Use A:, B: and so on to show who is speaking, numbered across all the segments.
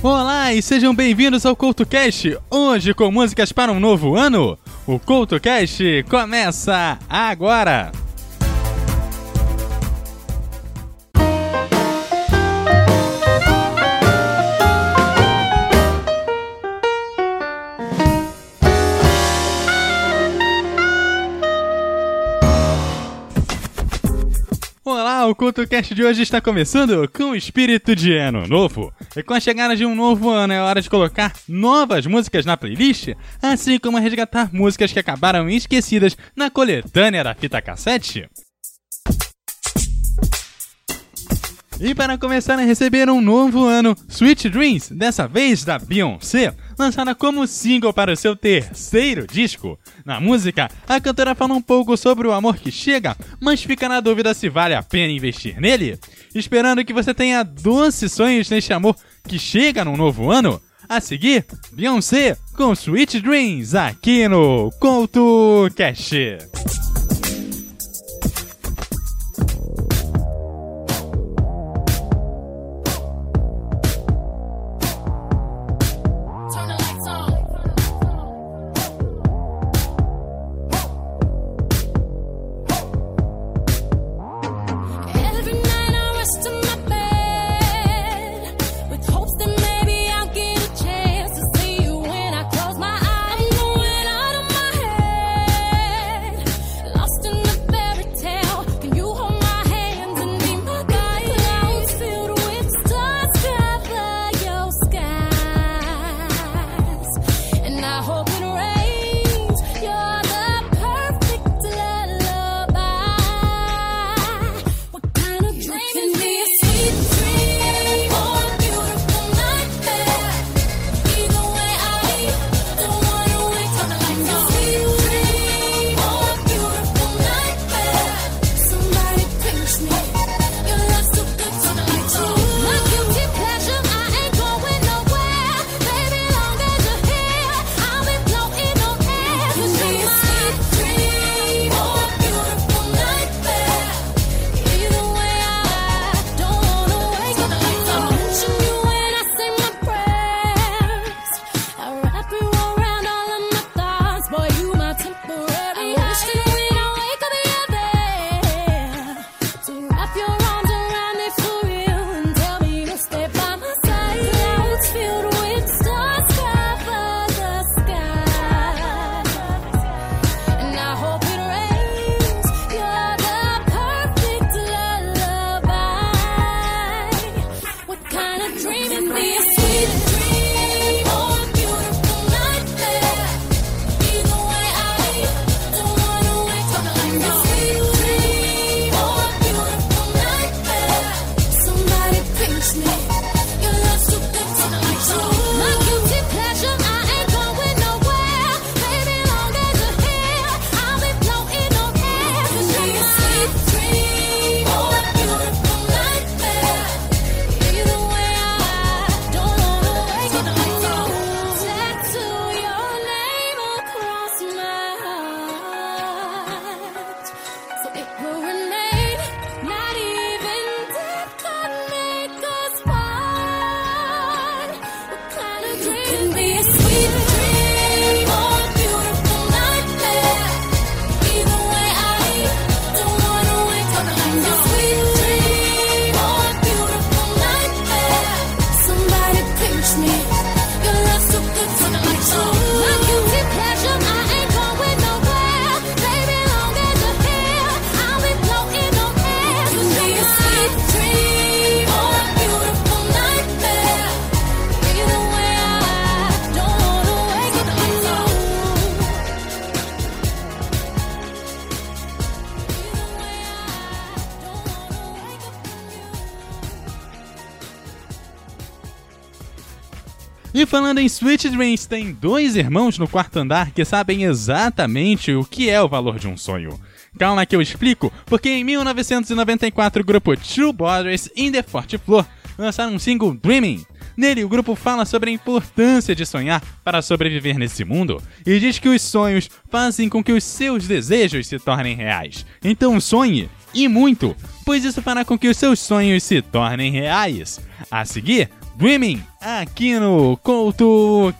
A: Olá e sejam bem-vindos ao CoutoCast, hoje com músicas para um novo ano. O CoutoCast começa agora! O CultoCast de hoje está começando com o espírito de ano novo. E com a chegada de um novo ano é hora de colocar novas músicas na playlist, assim como resgatar músicas que acabaram esquecidas na coletânea da fita cassete. E para começar a receber um novo ano, Sweet Dreams, dessa vez da Beyoncé, lançada como single para o seu terceiro disco. Na música, a cantora fala um pouco sobre o amor que chega, mas fica na dúvida se vale a pena investir nele. Esperando que você tenha doces sonhos neste amor que chega no novo ano. A seguir, Beyoncé com Sweet Dreams aqui no Conto Cash.
B: Can me a sweet.
A: E falando em Sweet Dreams, tem dois irmãos no quarto andar que sabem exatamente o que é o valor de um sonho. Calma que eu explico, porque em 1994 o grupo Two Brothers in the Forte Flor lançaram um single Dreaming. Nele, o grupo fala sobre a importância de sonhar para sobreviver nesse mundo e diz que os sonhos fazem com que os seus desejos se tornem reais. Então sonhe, e muito, pois isso fará com que os seus sonhos se tornem reais. A seguir, Dreaming aqui no Couto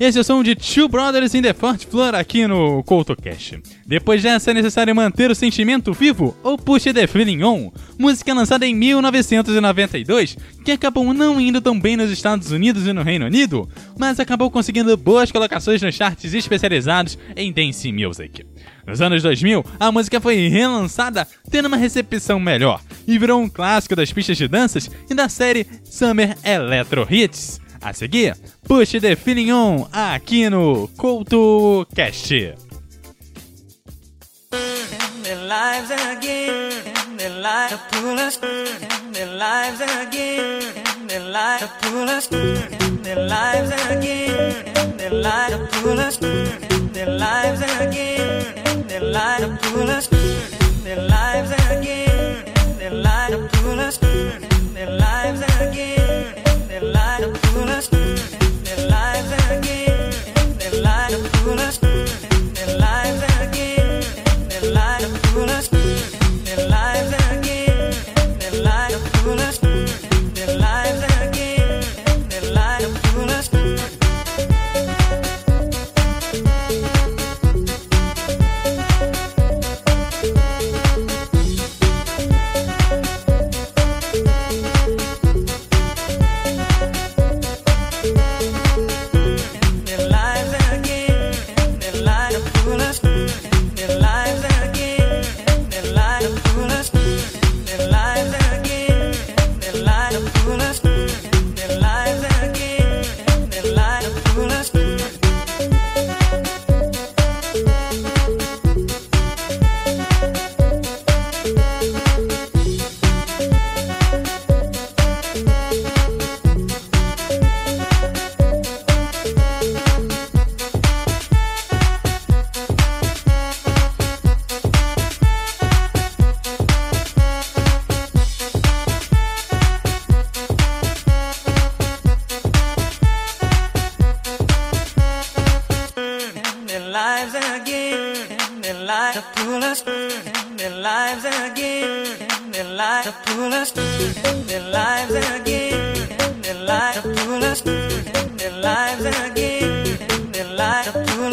B: Esse é o som de Two Brothers in the Fourth Floor aqui no CoutoCast. Depois dessa é necessário manter o sentimento vivo ou Push the Feeling On, música lançada em 1992, que acabou não indo tão bem nos Estados Unidos e no Reino Unido, mas acabou conseguindo boas colocações nos charts especializados em dance music. Nos anos 2000, a música foi relançada, tendo uma recepção melhor, e virou um clássico das pistas de danças e da série Summer Electro Hits. A seguir, Push the Feeling On aqui no
C: lives again, their lives again, their lives again,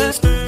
B: sisters.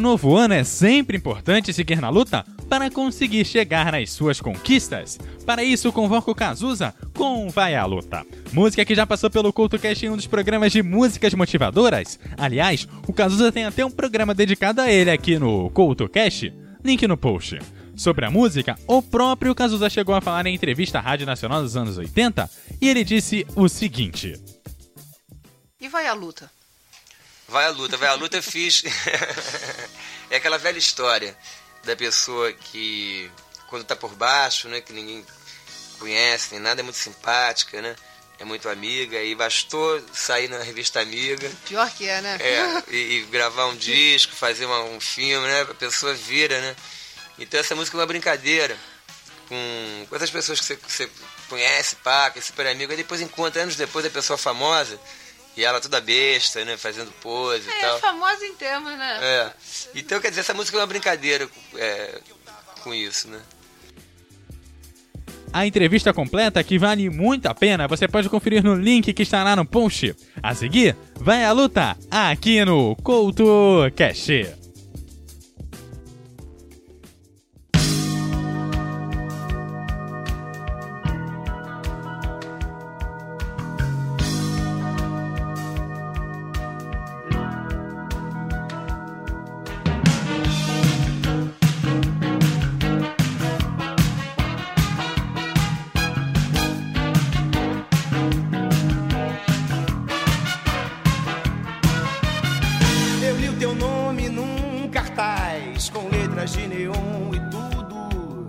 B: Um novo ano é sempre importante seguir na luta para conseguir chegar nas suas conquistas. Para isso, convoco o Cazuza com Vai à Luta. Música que já passou pelo CultoCast em um dos programas de músicas motivadoras. Aliás, o Cazuza tem até um programa dedicado a ele aqui no CultoCast. Link no post. Sobre a música, o próprio Cazuza chegou a falar em entrevista à Rádio Nacional dos anos 80 e ele disse o seguinte:
D: E vai à luta?
E: Vai à luta, vai à luta, eu fiz. é aquela velha história da pessoa que, quando tá por baixo, né, que ninguém conhece, nem nada, é muito simpática, né? É muito amiga, e bastou sair na revista Amiga
D: Pior que é, né?
E: é, e, e gravar um disco, fazer uma- um filme, né? A pessoa vira, né? Então essa música é uma brincadeira com, com essas pessoas que você, que você conhece, que é super amigo, aí depois encontra anos depois a pessoa famosa e ela toda besta, né? Fazendo pose e
D: É,
E: tal.
D: famosa em termos, né?
E: É. Então, quer dizer, essa música é uma brincadeira é, com isso, né?
B: A entrevista completa, que vale muito a pena, você pode conferir no link que estará no post. A seguir, vai à luta aqui no Couto
F: de neon e tudo.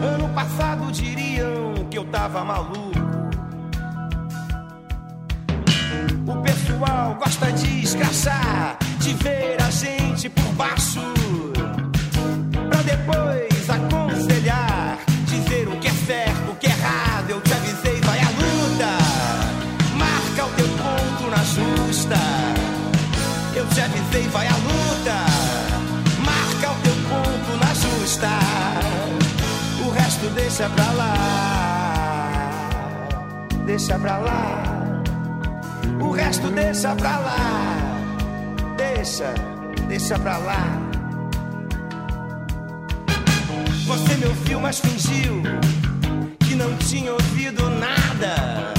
F: Ano passado diriam que eu tava maluco. O pessoal gosta de escrachar, de ver a gente por baixo. Pra depois aconselhar, dizer o que é certo, o que é errado. Eu te avisei, vai à luta. Marca o teu ponto na justa. Eu te avisei, vai à luta. Deixa pra lá. Deixa pra lá. O resto deixa pra lá. Deixa, deixa pra lá. Você me ouviu, mas fingiu que não tinha ouvido nada.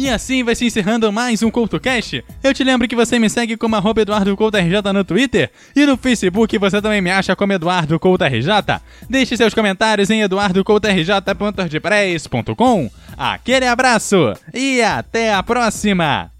B: E assim vai se encerrando mais um CoutoCast. Eu te lembro que você me segue como arroba EduardoCoutoRJ no Twitter e no Facebook você também me acha como Eduardo CoutoRJ. Deixe seus comentários em eduardocoutorj.wordpress.com. Aquele abraço e até a próxima!